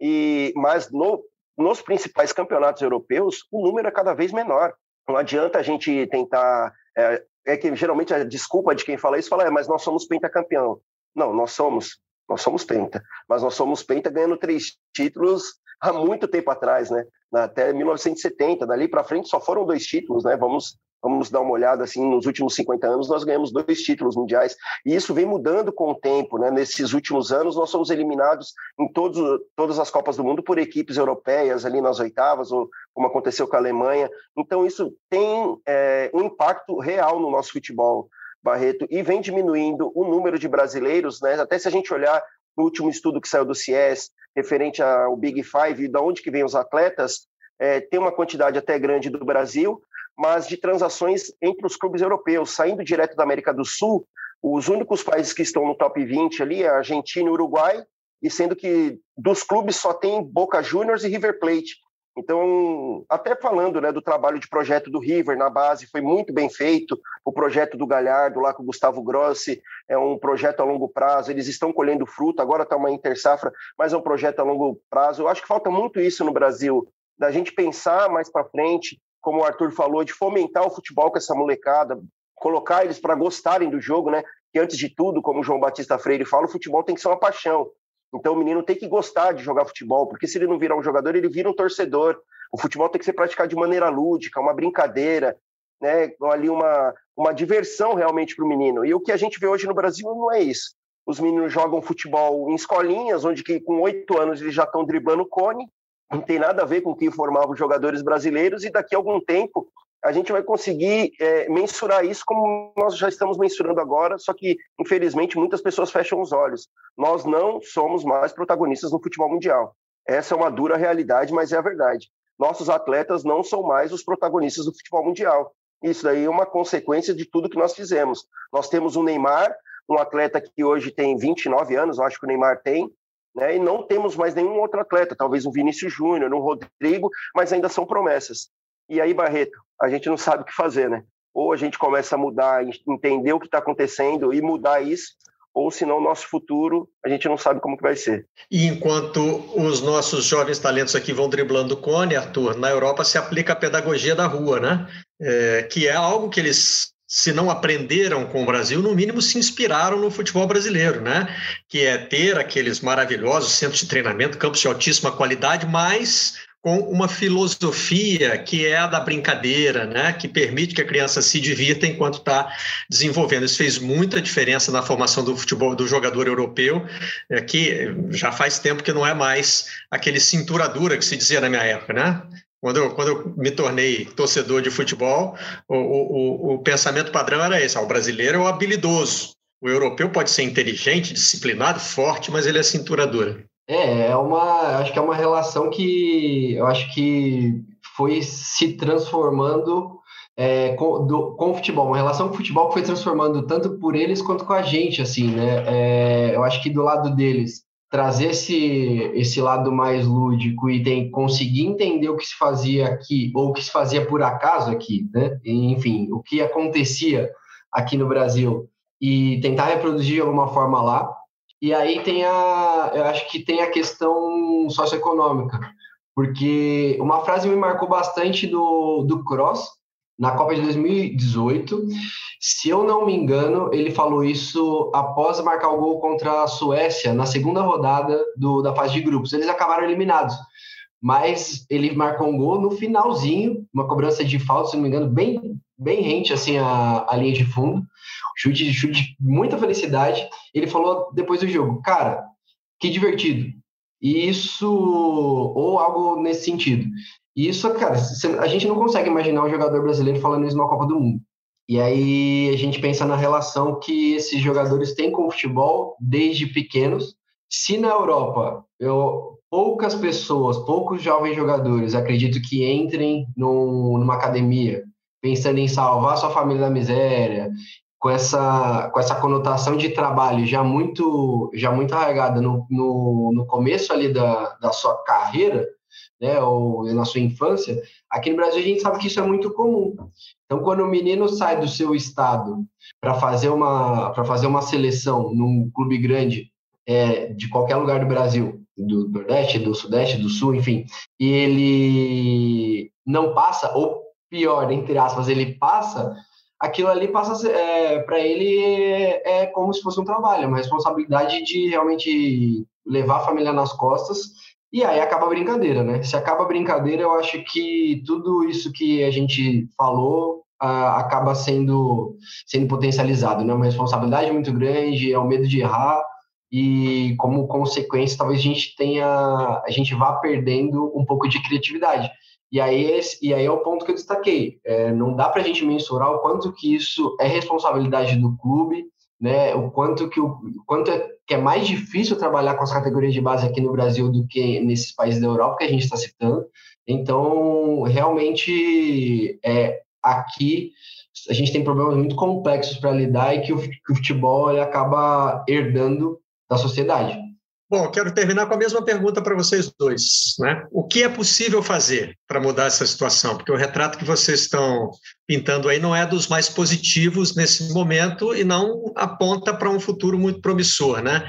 e mas no, nos principais campeonatos europeus o número é cada vez menor. Não adianta a gente tentar. É, é, que geralmente a desculpa de quem fala isso fala, é, mas nós somos pentacampeão. Não, nós somos, nós somos penta, mas nós somos penta ganhando três títulos há muito tempo atrás, né? Até 1970, dali para frente só foram dois títulos, né? Vamos vamos dar uma olhada assim, nos últimos 50 anos nós ganhamos dois títulos mundiais e isso vem mudando com o tempo, né? Nesses últimos anos nós somos eliminados em todos, todas as Copas do Mundo por equipes europeias ali nas oitavas ou como aconteceu com a Alemanha. Então isso tem é, um impacto real no nosso futebol, Barreto, e vem diminuindo o número de brasileiros, né? Até se a gente olhar no último estudo que saiu do CIES referente ao Big Five e de onde que vêm os atletas, é, tem uma quantidade até grande do Brasil, mas de transações entre os clubes europeus, saindo direto da América do Sul, os únicos países que estão no top 20 ali é Argentina e Uruguai, e sendo que dos clubes só tem Boca Juniors e River Plate. Então, até falando né, do trabalho de projeto do River na base, foi muito bem feito. O projeto do Galhardo, lá com o Gustavo Grossi, é um projeto a longo prazo. Eles estão colhendo fruto, agora está uma intersafra, mas é um projeto a longo prazo. Eu acho que falta muito isso no Brasil, da gente pensar mais para frente, como o Arthur falou, de fomentar o futebol com essa molecada, colocar eles para gostarem do jogo, né? Que antes de tudo, como o João Batista Freire fala, o futebol tem que ser uma paixão. Então o menino tem que gostar de jogar futebol, porque se ele não virar um jogador, ele vira um torcedor. O futebol tem que ser praticado de maneira lúdica, uma brincadeira, né? Ali uma, uma diversão realmente para o menino. E o que a gente vê hoje no Brasil não é isso. Os meninos jogam futebol em escolinhas, onde que com oito anos eles já estão driblando cone, não tem nada a ver com o que formavam os jogadores brasileiros, e daqui a algum tempo a gente vai conseguir é, mensurar isso como nós já estamos mensurando agora, só que, infelizmente, muitas pessoas fecham os olhos. Nós não somos mais protagonistas no futebol mundial. Essa é uma dura realidade, mas é a verdade. Nossos atletas não são mais os protagonistas do futebol mundial. Isso daí é uma consequência de tudo que nós fizemos. Nós temos o Neymar, um atleta que hoje tem 29 anos, eu acho que o Neymar tem, né? E não temos mais nenhum outro atleta, talvez um Vinícius Júnior, um Rodrigo, mas ainda são promessas. E aí, Barreto, a gente não sabe o que fazer, né? Ou a gente começa a mudar, entender o que está acontecendo e mudar isso, ou senão o nosso futuro a gente não sabe como que vai ser. E enquanto os nossos jovens talentos aqui vão driblando o cone, Arthur, na Europa se aplica a pedagogia da rua, né? É, que é algo que eles se não aprenderam com o Brasil, no mínimo se inspiraram no futebol brasileiro, né? Que é ter aqueles maravilhosos centros de treinamento, campos de altíssima qualidade, mas com uma filosofia que é a da brincadeira, né? Que permite que a criança se divirta enquanto está desenvolvendo. Isso fez muita diferença na formação do futebol do jogador europeu, é, que já faz tempo que não é mais aquele cintura dura que se dizia na minha época, né? Quando eu, quando eu me tornei torcedor de futebol, o, o, o pensamento padrão era esse: ah, o brasileiro é o habilidoso. O europeu pode ser inteligente, disciplinado, forte, mas ele é cintura dura. É, é uma, acho que é uma relação que eu acho que foi se transformando é, com, do, com o futebol, uma relação com o futebol que foi transformando tanto por eles quanto com a gente, assim, né? É, eu acho que do lado deles trazer esse, esse lado mais lúdico e tem, conseguir entender o que se fazia aqui, ou o que se fazia por acaso aqui, né? enfim, o que acontecia aqui no Brasil, e tentar reproduzir de alguma forma lá. E aí tem a, eu acho que tem a questão socioeconômica, porque uma frase me marcou bastante do, do Cross, na Copa de 2018. Se eu não me engano, ele falou isso após marcar o gol contra a Suécia na segunda rodada do, da fase de grupos. Eles acabaram eliminados, mas ele marcou um gol no finalzinho, uma cobrança de falta, se não me engano, bem, bem rente assim a, a linha de fundo. Chute de chute, muita felicidade. Ele falou depois do jogo, cara, que divertido. Isso, ou algo nesse sentido. E isso, cara, a gente não consegue imaginar um jogador brasileiro falando isso numa Copa do Mundo. E aí a gente pensa na relação que esses jogadores têm com o futebol desde pequenos. Se na Europa eu, poucas pessoas, poucos jovens jogadores, acredito que entrem no, numa academia pensando em salvar sua família da miséria, com essa, com essa conotação de trabalho já muito já muito arraigada no, no, no começo ali da, da sua carreira, né, ou na sua infância, aqui no Brasil a gente sabe que isso é muito comum. Então, quando o menino sai do seu estado para fazer uma para fazer uma seleção num clube grande é, de qualquer lugar do Brasil, do Nordeste, do Sudeste, do Sul, enfim, e ele não passa ou pior, entre aspas, ele passa, aquilo ali passa é, para ele é, é como se fosse um trabalho, uma responsabilidade de realmente levar a família nas costas. E aí acaba a brincadeira, né? Se acaba a brincadeira, eu acho que tudo isso que a gente falou acaba sendo, sendo potencializado, né? Uma responsabilidade muito grande, é o medo de errar e como consequência talvez a gente tenha, a gente vá perdendo um pouco de criatividade. E aí, e aí é o ponto que eu destaquei. É, não dá para a gente mensurar o quanto que isso é responsabilidade do clube, né? O quanto que o quanto é, que é mais difícil trabalhar com as categorias de base aqui no Brasil do que nesses países da Europa que a gente está citando. Então, realmente, é, aqui a gente tem problemas muito complexos para lidar e que o futebol ele acaba herdando da sociedade. Bom, quero terminar com a mesma pergunta para vocês dois. Né? O que é possível fazer para mudar essa situação? Porque o retrato que vocês estão pintando aí não é dos mais positivos nesse momento e não aponta para um futuro muito promissor. Né?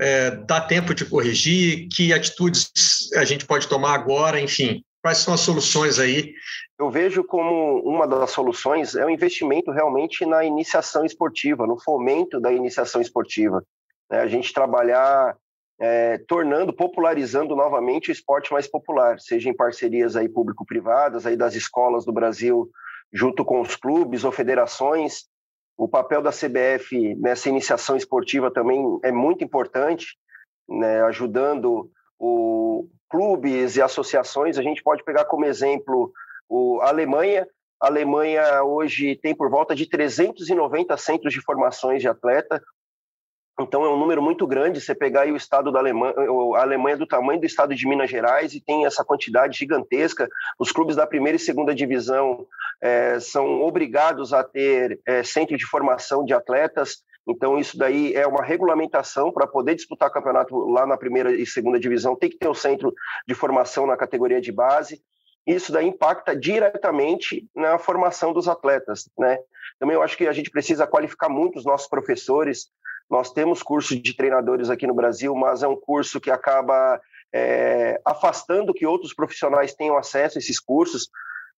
É, dá tempo de corrigir? Que atitudes a gente pode tomar agora? Enfim, quais são as soluções aí? Eu vejo como uma das soluções é o investimento realmente na iniciação esportiva, no fomento da iniciação esportiva. Né? A gente trabalhar é, tornando, popularizando novamente o esporte mais popular, seja em parcerias aí público-privadas, aí das escolas do Brasil, junto com os clubes ou federações. O papel da CBF nessa iniciação esportiva também é muito importante, né, ajudando o clubes e associações. A gente pode pegar como exemplo o, a Alemanha. A Alemanha hoje tem por volta de 390 centros de formações de atleta, então é um número muito grande. Você pegar o estado da Alemanha, a Alemanha é do tamanho do estado de Minas Gerais e tem essa quantidade gigantesca. Os clubes da primeira e segunda divisão é, são obrigados a ter é, centro de formação de atletas. Então isso daí é uma regulamentação para poder disputar campeonato lá na primeira e segunda divisão. Tem que ter o um centro de formação na categoria de base. Isso daí impacta diretamente na formação dos atletas, né? Também eu acho que a gente precisa qualificar muito os nossos professores, nós temos curso de treinadores aqui no Brasil, mas é um curso que acaba é, afastando que outros profissionais tenham acesso a esses cursos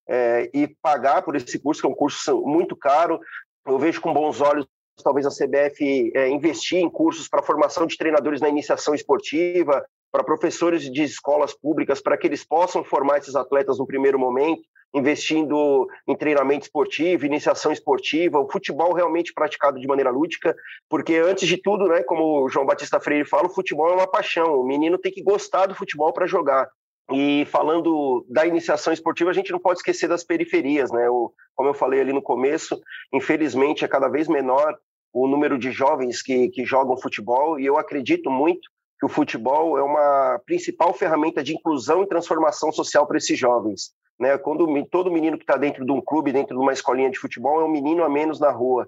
é, e pagar por esse curso, que é um curso muito caro. Eu vejo com bons olhos talvez a CBF é, investir em cursos para formação de treinadores na iniciação esportiva, para professores de escolas públicas, para que eles possam formar esses atletas no primeiro momento, investindo em treinamento esportivo, iniciação esportiva, o futebol realmente praticado de maneira lúdica, porque antes de tudo, né, como o João Batista Freire fala, o futebol é uma paixão, o menino tem que gostar do futebol para jogar. E falando da iniciação esportiva, a gente não pode esquecer das periferias, né? O, como eu falei ali no começo, infelizmente é cada vez menor o número de jovens que, que jogam futebol, e eu acredito muito que o futebol é uma principal ferramenta de inclusão e transformação social para esses jovens. Né? Quando todo menino que está dentro de um clube, dentro de uma escolinha de futebol, é um menino a menos na rua.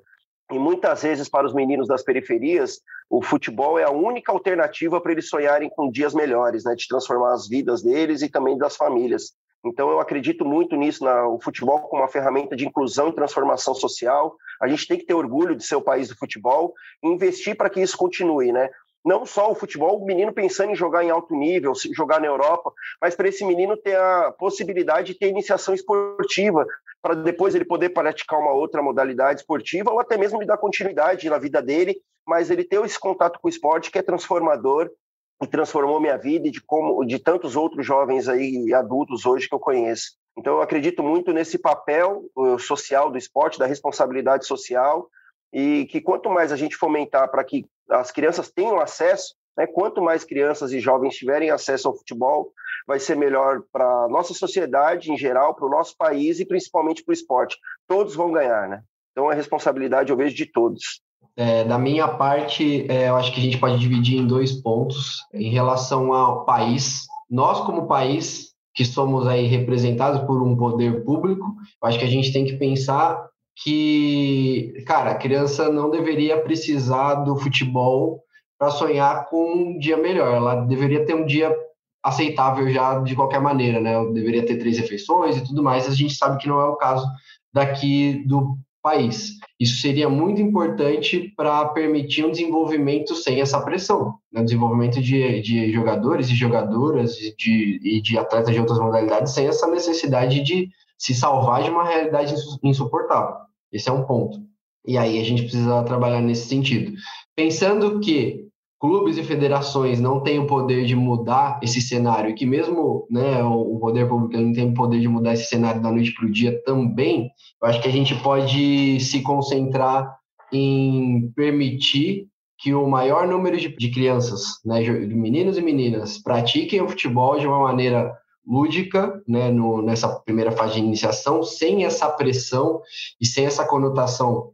E muitas vezes, para os meninos das periferias, o futebol é a única alternativa para eles sonharem com dias melhores, né? de transformar as vidas deles e também das famílias. Então, eu acredito muito nisso, na, o futebol como uma ferramenta de inclusão e transformação social. A gente tem que ter orgulho de ser o país do futebol e investir para que isso continue, né? Não só o futebol, o menino pensando em jogar em alto nível, jogar na Europa, mas para esse menino ter a possibilidade de ter iniciação esportiva, para depois ele poder praticar uma outra modalidade esportiva ou até mesmo lhe dar continuidade na vida dele, mas ele ter esse contato com o esporte que é transformador e transformou minha vida e de como de tantos outros jovens aí adultos hoje que eu conheço. Então eu acredito muito nesse papel social do esporte, da responsabilidade social e que quanto mais a gente fomentar para que as crianças tenham acesso, né, quanto mais crianças e jovens tiverem acesso ao futebol, vai ser melhor para a nossa sociedade em geral, para o nosso país e principalmente para o esporte. Todos vão ganhar, né? Então a responsabilidade eu vejo de todos. É, da minha parte, é, eu acho que a gente pode dividir em dois pontos em relação ao país. Nós, como país, que somos aí representados por um poder público, eu acho que a gente tem que pensar que, cara, a criança não deveria precisar do futebol para sonhar com um dia melhor. Ela deveria ter um dia aceitável já de qualquer maneira, né? Ela deveria ter três refeições e tudo mais. A gente sabe que não é o caso daqui do país. Isso seria muito importante para permitir um desenvolvimento sem essa pressão, né? desenvolvimento de, de jogadores e jogadoras e de, e de atletas de outras modalidades sem essa necessidade de se salvar de uma realidade insuportável. Esse é um ponto. E aí a gente precisa trabalhar nesse sentido. Pensando que clubes e federações não têm o poder de mudar esse cenário, e que mesmo né, o poder público não tem o poder de mudar esse cenário da noite para o dia também, eu acho que a gente pode se concentrar em permitir que o maior número de, de crianças, né, de meninos e meninas, pratiquem o futebol de uma maneira lúdica, né, no, nessa primeira fase de iniciação, sem essa pressão e sem essa conotação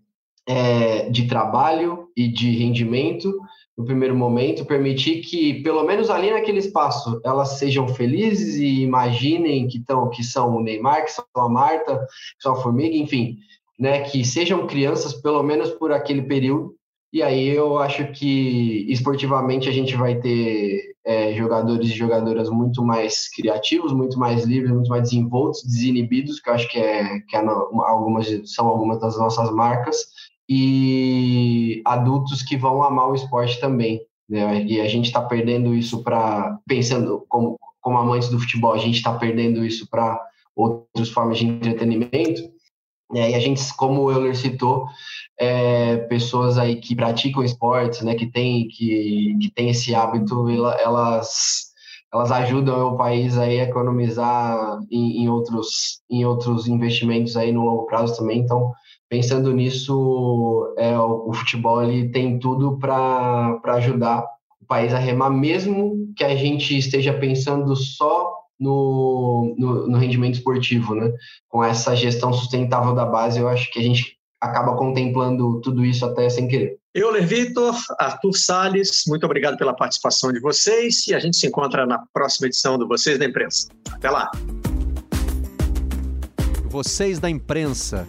é, de trabalho e de rendimento no primeiro momento, permitir que, pelo menos ali naquele espaço, elas sejam felizes e imaginem que, tão, que são o Neymar, que são a Marta, que são a Formiga, enfim, né, que sejam crianças pelo menos por aquele período. E aí eu acho que esportivamente a gente vai ter é, jogadores e jogadoras muito mais criativos, muito mais livres, muito mais desenvoltos, desinibidos, que eu acho que, é, que é algumas, são algumas das nossas marcas e adultos que vão amar o esporte também. Né? E a gente está perdendo isso para, pensando como, como amantes do futebol, a gente está perdendo isso para outras formas de entretenimento. Né? E a gente, como o Euler citou, é, pessoas aí que praticam esportes, né, que tem que, que tem esse hábito, elas elas ajudam o país aí a economizar em, em, outros em outros investimentos aí no longo prazo também. Então pensando nisso, é, o, o futebol ele tem tudo para ajudar o país a remar, mesmo que a gente esteja pensando só no, no, no, rendimento esportivo, né? Com essa gestão sustentável da base, eu acho que a gente acaba contemplando tudo isso até sem querer. Euler Vitor, Arthur Salles, muito obrigado pela participação de vocês e a gente se encontra na próxima edição do Vocês da Imprensa. Até lá! Vocês da Imprensa.